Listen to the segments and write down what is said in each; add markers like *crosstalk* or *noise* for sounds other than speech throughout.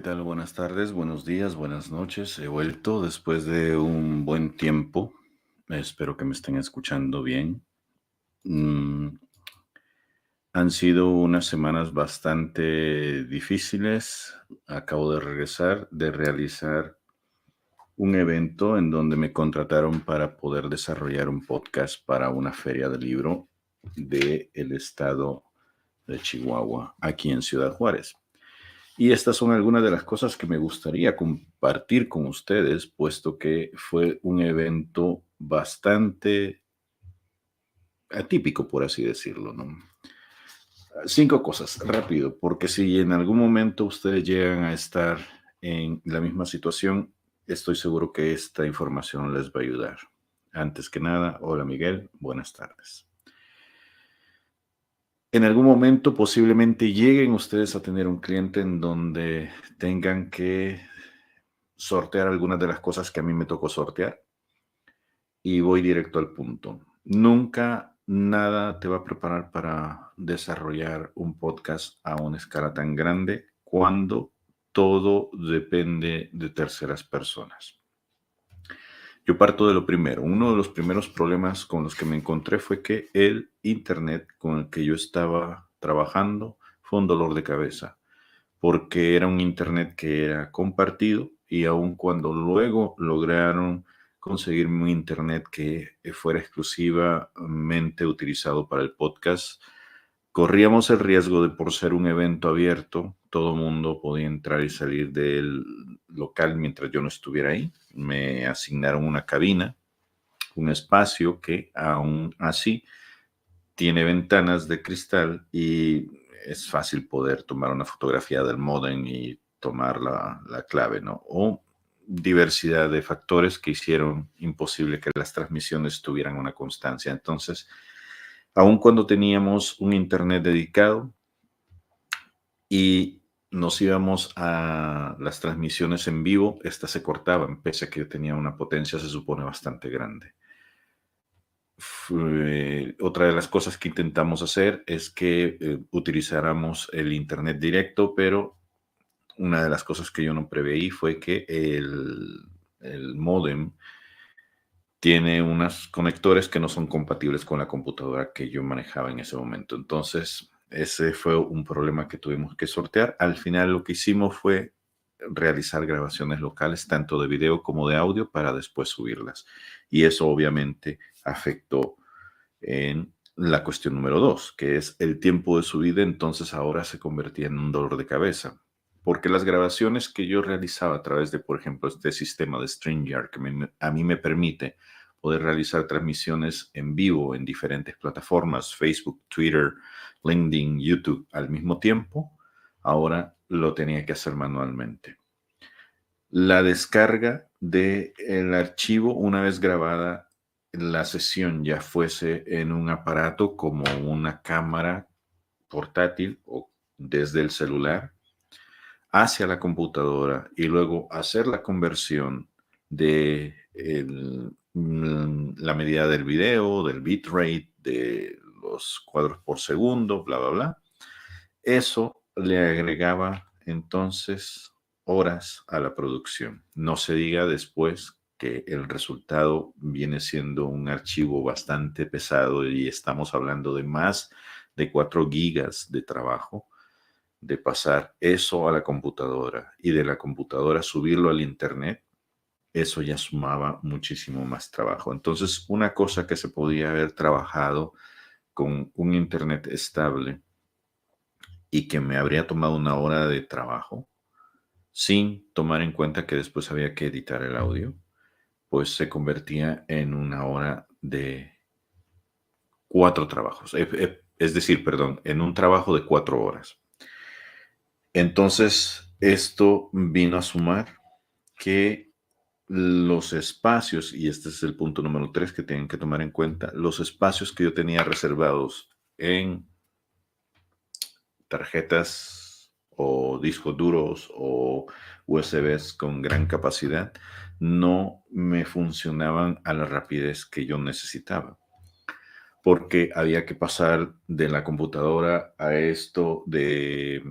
tal? Buenas tardes, buenos días, buenas noches. He vuelto después de un buen tiempo. Espero que me estén escuchando bien. Mm, han sido unas semanas bastante difíciles. Acabo de regresar de realizar un evento en donde me contrataron para poder desarrollar un podcast para una feria de libro del estado de Chihuahua, aquí en Ciudad Juárez. Y estas son algunas de las cosas que me gustaría compartir con ustedes, puesto que fue un evento bastante atípico, por así decirlo. Cinco cosas, rápido, porque si en algún momento ustedes llegan a estar en la misma situación, estoy seguro que esta información les va a ayudar. Antes que nada, hola Miguel, buenas tardes en algún momento posiblemente lleguen ustedes a tener un cliente en donde tengan que sortear algunas de las cosas que a mí me tocó sortear. Y voy directo al punto. Nunca nada te va a preparar para desarrollar un podcast a una escala tan grande cuando todo depende de terceras personas. Yo parto de lo primero. Uno de los primeros problemas con los que me encontré fue que el Internet con el que yo estaba trabajando fue un dolor de cabeza, porque era un Internet que era compartido y aun cuando luego lograron conseguir un Internet que fuera exclusivamente utilizado para el podcast, corríamos el riesgo de por ser un evento abierto, todo mundo podía entrar y salir del local mientras yo no estuviera ahí. Me asignaron una cabina, un espacio que aún así tiene ventanas de cristal y es fácil poder tomar una fotografía del modem y tomar la, la clave, ¿no? O diversidad de factores que hicieron imposible que las transmisiones tuvieran una constancia. Entonces, aun cuando teníamos un internet dedicado y nos íbamos a las transmisiones en vivo, estas se cortaban, pese a que tenía una potencia, se supone, bastante grande. otra de las cosas que intentamos hacer es que eh, utilizáramos el Internet directo, pero una de las cosas que yo no preveí fue que el, el modem tiene unos conectores que no son compatibles con la computadora que yo manejaba en ese momento. Entonces, ese fue un problema que tuvimos que sortear. Al final lo que hicimos fue realizar grabaciones locales, tanto de video como de audio, para después subirlas. Y eso obviamente afectó en la cuestión número dos, que es el tiempo de subida, entonces ahora se convertía en un dolor de cabeza. Porque las grabaciones que yo realizaba a través de, por ejemplo, este sistema de StreamYard, que a mí me permite poder realizar transmisiones en vivo en diferentes plataformas, Facebook, Twitter, LinkedIn, YouTube al mismo tiempo, ahora lo tenía que hacer manualmente. La descarga del el archivo una vez grabada la sesión ya fuese en un aparato como una cámara portátil o desde el celular hacia la computadora y luego hacer la conversión de Mm, la medida del video, del bitrate, de los cuadros por segundo, bla, bla, bla. Eso le agregaba entonces horas a la producción. No se diga después que el resultado viene siendo un archivo bastante pesado y estamos hablando de más de 4 gigas de trabajo de pasar eso a la computadora y de la computadora subirlo al internet eso ya sumaba muchísimo más trabajo. Entonces, una cosa que se podía haber trabajado con un Internet estable y que me habría tomado una hora de trabajo, sin tomar en cuenta que después había que editar el audio, pues se convertía en una hora de cuatro trabajos. Eh, eh, es decir, perdón, en un trabajo de cuatro horas. Entonces, esto vino a sumar que los espacios, y este es el punto número tres que tienen que tomar en cuenta, los espacios que yo tenía reservados en tarjetas o discos duros o USBs con gran capacidad no me funcionaban a la rapidez que yo necesitaba porque había que pasar de la computadora a esto de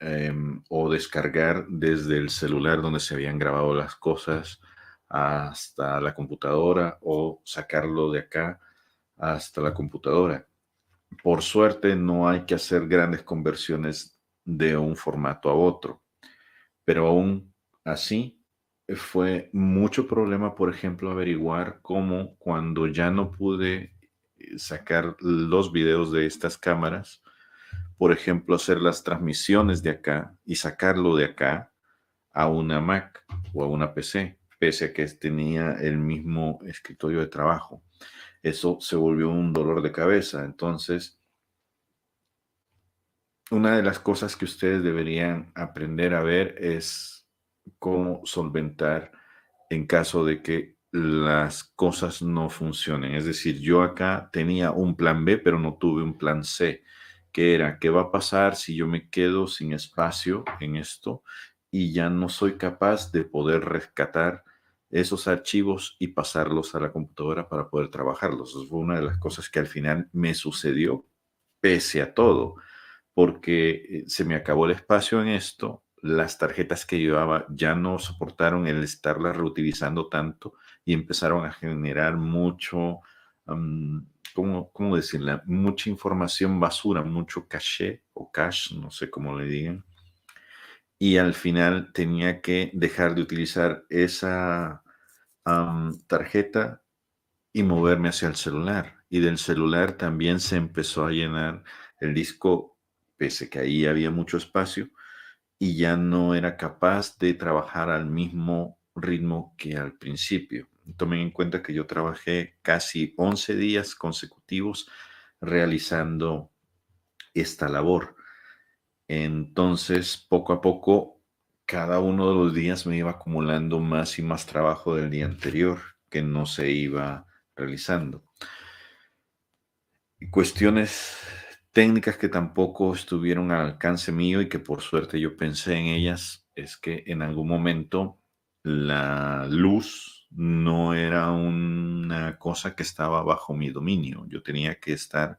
em, o descargar desde el celular donde se habían grabado las cosas hasta la computadora o sacarlo de acá hasta la computadora. Por suerte no hay que hacer grandes conversiones de un formato a otro, pero aún así fue mucho problema, por ejemplo, averiguar cómo cuando ya no pude eh, sacar los videos de estas cámaras, por ejemplo, hacer las transmisiones de acá y sacarlo de acá a una Mac o a una PC, pese a que tenía el mismo escritorio de trabajo. Eso se volvió un dolor de cabeza. Entonces, una de las cosas que ustedes deberían aprender a ver es cómo solventar en caso de que las cosas no funcionen. Es decir, yo acá tenía un plan B, pero no tuve un plan C, que era, ¿qué va a pasar si yo me quedo sin espacio en esto y ya no soy capaz de poder rescatar esos archivos y pasarlos a la computadora para poder trabajarlos? Eso fue una de las cosas que al final me sucedió, pese a todo, porque eh, se me acabó el espacio en esto, las tarjetas que llevaba ya no soportaron el estarlas reutilizando tanto y empezaron a generar mucho, ¿cómo, ¿cómo, decirla? Mucha información basura, mucho caché o cache, no sé cómo le digan. Y al final tenía que dejar de utilizar esa tarjeta y moverme hacia el celular. Y del celular también se empezó a llenar el disco, pese que ahí había mucho espacio, y ya no era capaz de trabajar al mismo ritmo que al principio. Tomen en cuenta que yo trabajé casi 11 días consecutivos realizando esta labor. Entonces, poco a poco, cada uno de los días me iba acumulando más y más trabajo del día anterior que no se iba realizando. Cuestiones técnicas que tampoco estuvieron al alcance mío y que por suerte yo pensé en ellas es que en algún momento la luz no era una cosa que estaba bajo mi dominio. Yo tenía que estar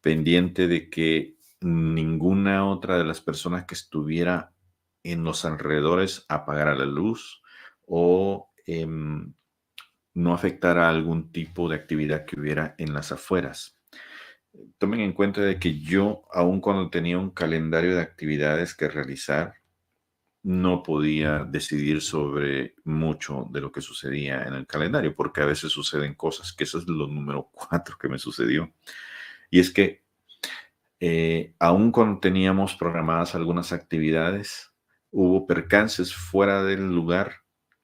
pendiente de que ninguna otra de las personas que estuviera en los alrededores apagara la luz o em, no afectara algún tipo de actividad que hubiera en las afueras tomen en cuenta de que yo, aun cuando tenía un calendario de actividades que realizar, no podía decidir sobre mucho de lo que sucedía en el calendario, porque a veces suceden cosas, que eso es lo número cuatro que me sucedió. Y es que, eh, aun cuando teníamos programadas algunas actividades, hubo percances fuera del lugar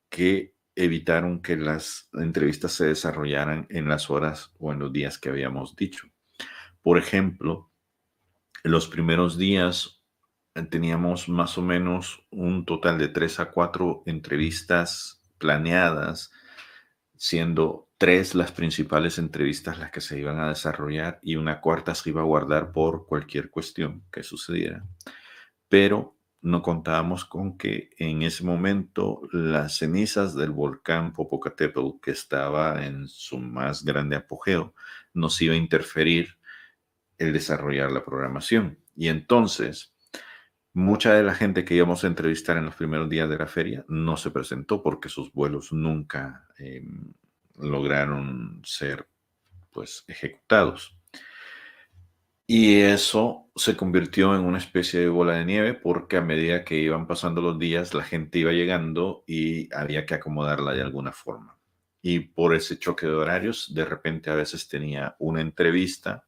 que evitaron que las entrevistas se desarrollaran en las horas o en los días que habíamos dicho. Por ejemplo, los primeros días teníamos más o menos un total de tres a cuatro entrevistas planeadas, siendo tres las principales entrevistas las que se iban a desarrollar y una cuarta se iba a guardar por cualquier cuestión que sucediera. Pero no contábamos con que en ese momento las cenizas del volcán Popocatépetl, que estaba en su más grande apogeo, nos iba a interferir el desarrollar la programación. Y entonces, mucha de la gente que íbamos a entrevistar en los primeros días de la feria no se presentó porque sus vuelos nunca em, lograron ser pues ejecutados. Y eso se convirtió en una especie de bola de nieve porque a medida que iban pasando los días, la gente iba llegando y había que acomodarla de alguna forma. Y por ese choque de horarios, de repente a veces tenía una entrevista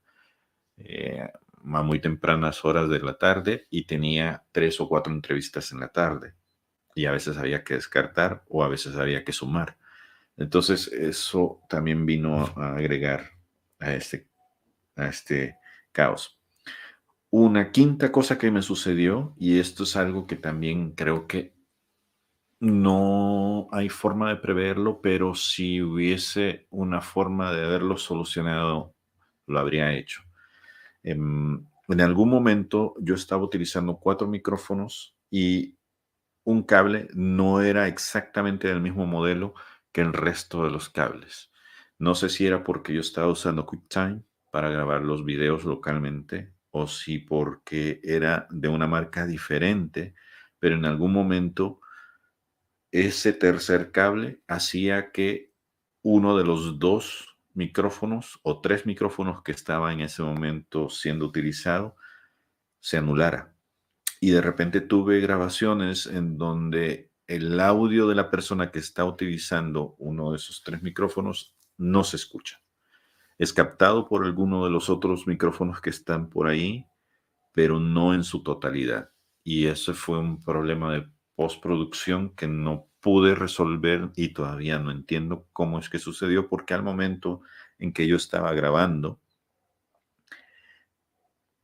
eh, muy tempranas horas de la tarde y tenía tres o cuatro entrevistas en la tarde. Y a veces había que descartar o a veces había que sumar. Entonces eso también vino a agregar a este, a este caos. Una quinta cosa que me sucedió, y esto es algo que también creo que no hay forma de preverlo, pero si hubiese una forma de haberlo solucionado, lo habría hecho. Em, en, algún momento yo estaba utilizando cuatro micrófonos y un cable no era exactamente del mismo modelo que el resto de los cables. No sé si era porque yo estaba usando QuickTime para grabar los videos localmente o si porque era de una marca diferente, pero en algún momento ese tercer cable hacía que uno de los dos micrófonos o tres micrófonos que estaba en ese momento siendo utilizado se anulara. Y de repente tuve grabaciones en donde el audio de la persona que está utilizando uno de esos tres micrófonos no se escucha. Es captado por alguno de los otros micrófonos que están por ahí, pero no en su totalidad. Y ese fue un problema de postproducción que no pude resolver y todavía no entiendo cómo es que sucedió, porque al momento en que yo estaba grabando,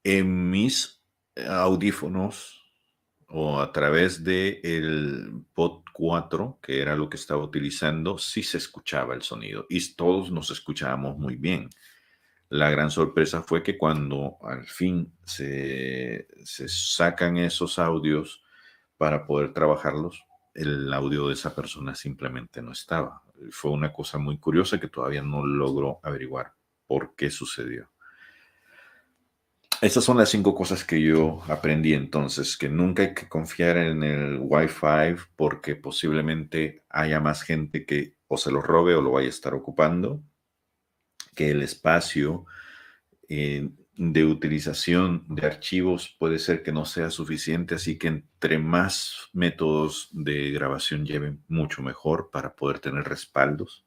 en mis audífonos o a través de el Pod 4, que era lo que estaba utilizando, sí se escuchaba el sonido y todos nos escuchábamos muy bien. La gran sorpresa fue que cuando al fin se, se sacan esos audios para poder trabajarlos, el audio de esa persona simplemente no estaba. Fue una cosa muy curiosa que todavía no logro averiguar por qué sucedió. Estas son las cinco cosas que yo aprendí entonces, que nunca hay que confiar en el Wi-Fi porque posiblemente haya más gente que o se lo robe o lo vaya a estar ocupando, que el espacio eh, de utilización de archivos puede ser que no sea suficiente, así que entre más métodos de grabación lleven, mucho mejor para poder tener respaldos,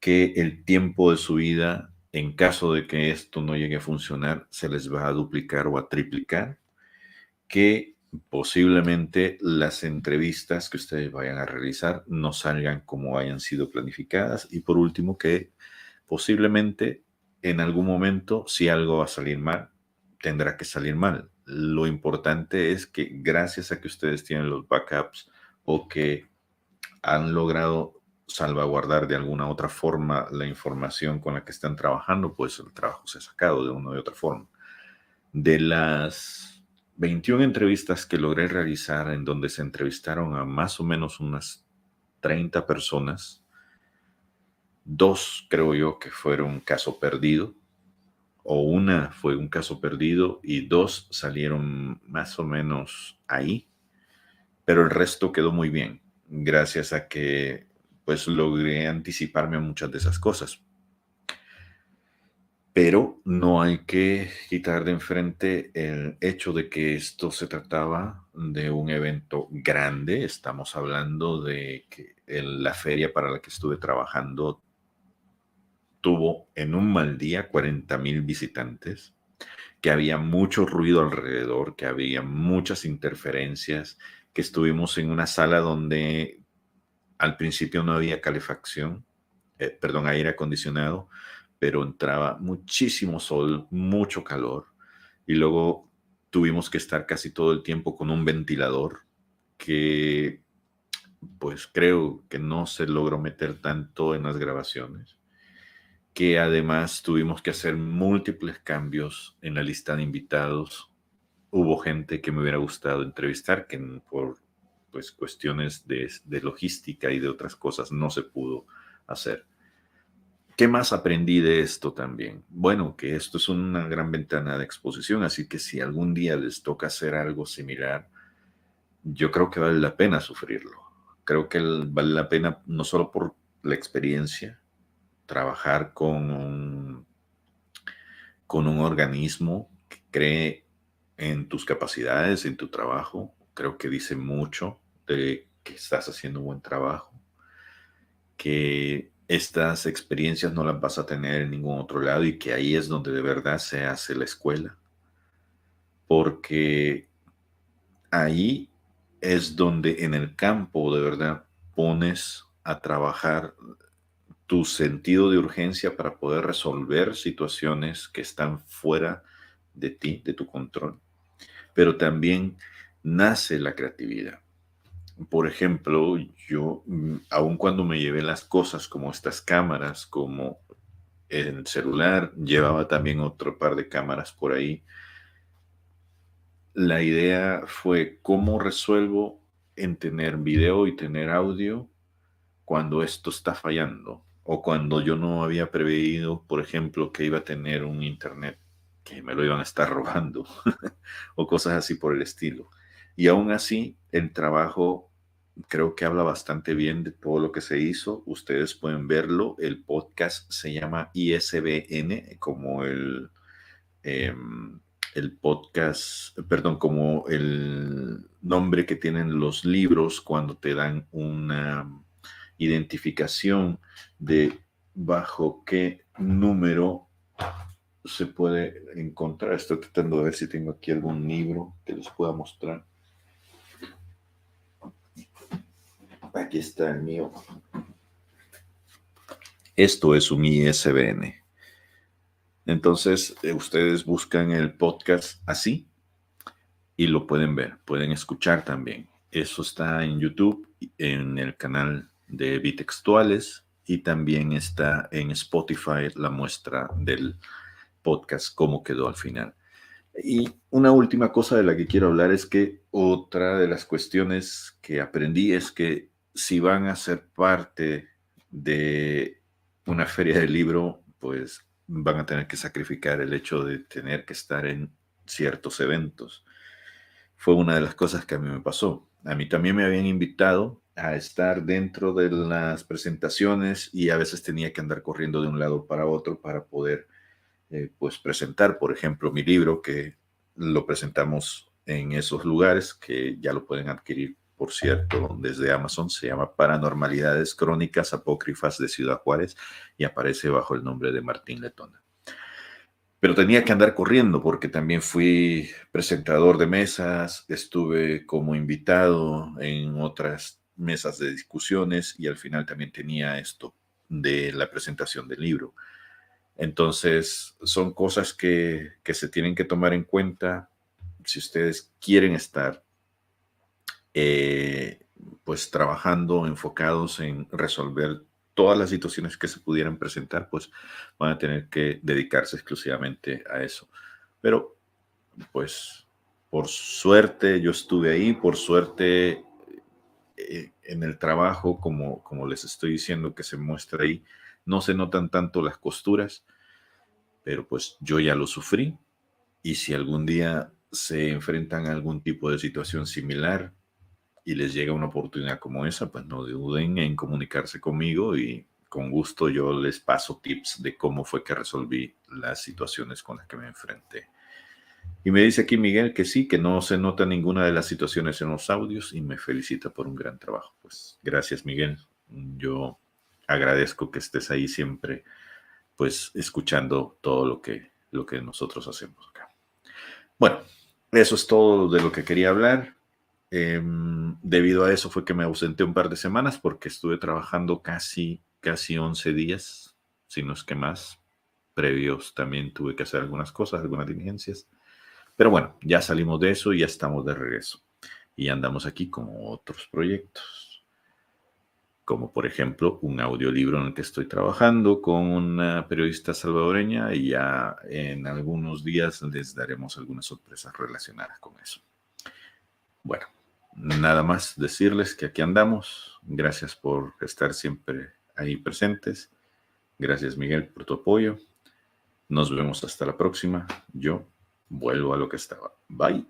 que el tiempo de subida, en caso de que esto no llegue a funcionar, se les va a duplicar o a triplicar, que posiblemente las entrevistas que ustedes vayan a realizar no salgan como hayan sido planificadas. Y por último que posiblemente en algún momento, si algo va a salir mal, tendrá que salir mal. Lo importante es que gracias a que ustedes tienen los backups o que han logrado salvaguardar de alguna otra forma la información con la que están trabajando, pues el trabajo se ha sacado de una u otra forma. De las 21 entrevistas que logré realizar, en donde se entrevistaron a más o menos unas 30 personas, Dos creo yo que fueron caso perdido, o una fue un caso perdido y dos salieron más o menos ahí, pero el resto quedó muy bien, gracias a que pues logré anticiparme a muchas de esas cosas. Pero no hay que quitar de enfrente el hecho de que esto se trataba de un evento grande. Estamos hablando de que la feria para la que estuve trabajando tuvo en un mal día 40 mil visitantes, que había mucho ruido alrededor, que había muchas interferencias, que estuvimos en una sala donde al principio no había calefacción, eh, perdón, aire acondicionado, pero entraba muchísimo sol, mucho calor, y luego tuvimos que estar casi todo el tiempo con un ventilador que pues creo que no se logró meter tanto en las grabaciones que además tuvimos que hacer múltiples cambios en la lista de invitados. Hubo gente que me hubiera gustado entrevistar, que por pues, cuestiones de, de logística y de otras cosas no se pudo hacer. ¿Qué más aprendí de esto también? Bueno, que esto es una gran ventana de exposición, así que si algún día les toca hacer algo similar, yo creo que vale la pena sufrirlo. Creo que vale la pena no solo por la experiencia, trabajar con un, con un organismo que cree en tus capacidades, en tu trabajo. Creo que dice mucho de que estás haciendo un buen trabajo, que estas experiencias no las vas a tener en ningún otro lado y que ahí es donde de verdad se hace la escuela. Porque ahí es donde en el campo de verdad pones a trabajar tu sentido de urgencia para poder resolver situaciones que están fuera de ti, de tu control. Pero también nace la creatividad. Por ejemplo, yo, mm, aun cuando me llevé las cosas como estas cámaras, como el celular, llevaba también otro par de cámaras por ahí. La idea fue cómo resuelvo en tener video y tener audio cuando esto está fallando o cuando yo no había preveído, por ejemplo, que iba a tener un internet que me lo iban a estar *laughs* robando o cosas así por el estilo. Y aún así, el trabajo creo que habla bastante bien de todo lo que se hizo. Ustedes pueden verlo. El podcast se llama ISBN, como el, em, el podcast, perdón, como el nombre que tienen los libros cuando te dan una identificación de bajo qué número se puede encontrar. Estoy tratando de ver si tengo aquí algún libro que les pueda mostrar. Aquí está el mío. Esto es un ISBN. Entonces, eh, ustedes buscan el podcast así y lo pueden ver, pueden escuchar también. Eso está en YouTube, en el canal de Bitextuales y también está en Spotify la muestra del podcast, cómo quedó al final. Y una última cosa de la que quiero hablar es que otra de las cuestiones que aprendí es que si van a ser parte de una feria del libro, pues van a tener que sacrificar el hecho de tener que estar en ciertos eventos. Fue una de las cosas que a mí me pasó. A mí también me habían invitado a estar dentro de las presentaciones y a veces tenía que andar corriendo de un lado para otro para poder eh, pues presentar, por ejemplo, mi libro que lo presentamos en esos lugares que ya lo pueden adquirir por cierto, desde Amazon, se llama Paranormalidades Crónicas Apócrifas de Ciudad Juárez y aparece bajo el nombre de Martín Letona. Pero tenía que andar corriendo porque también fui presentador de mesas, estuve como invitado en otras mesas de discusiones y al final también tenía esto de la presentación del libro. Entonces, son cosas que, que se tienen que tomar en cuenta si ustedes quieren estar eh, pues trabajando, enfocados en resolver todas las situaciones que se pudieran presentar, pues van a tener que dedicarse exclusivamente a eso. Pero, pues, por suerte yo estuve ahí, por suerte eh, en el trabajo, como, como les estoy diciendo que se muestra ahí, no se notan tanto las costuras, pero pues yo ya lo sufrí y si algún día se enfrentan a algún tipo de situación similar, y les llega una oportunidad como esa, pues no duden en comunicarse conmigo y con gusto yo les paso tips de cómo fue que resolví las situaciones con las que me enfrenté. Y me dice aquí Miguel que sí, que no se nota ninguna de las situaciones en los audios y me felicita por un gran trabajo. Pues gracias Miguel. Yo agradezco que estés ahí siempre, pues escuchando todo lo que, lo que nosotros hacemos acá. Bueno, eso es todo de lo que quería hablar. Em, debido a eso fue que me ausenté un par de semanas porque estuve trabajando casi, casi 11 días, si no es que más. Previos también tuve que hacer algunas cosas, algunas diligencias. Pero bueno, ya salimos de eso y ya estamos de regreso. Y andamos aquí con otros proyectos. Como por ejemplo un audiolibro en el que estoy trabajando con una periodista salvadoreña y ya en algunos días les daremos algunas sorpresas relacionadas con eso. Bueno, nada más decirles que aquí andamos. Gracias por estar siempre ahí presentes. Gracias Miguel por tu apoyo. Nos vemos hasta la próxima. Yo vuelvo a lo que estaba. Bye.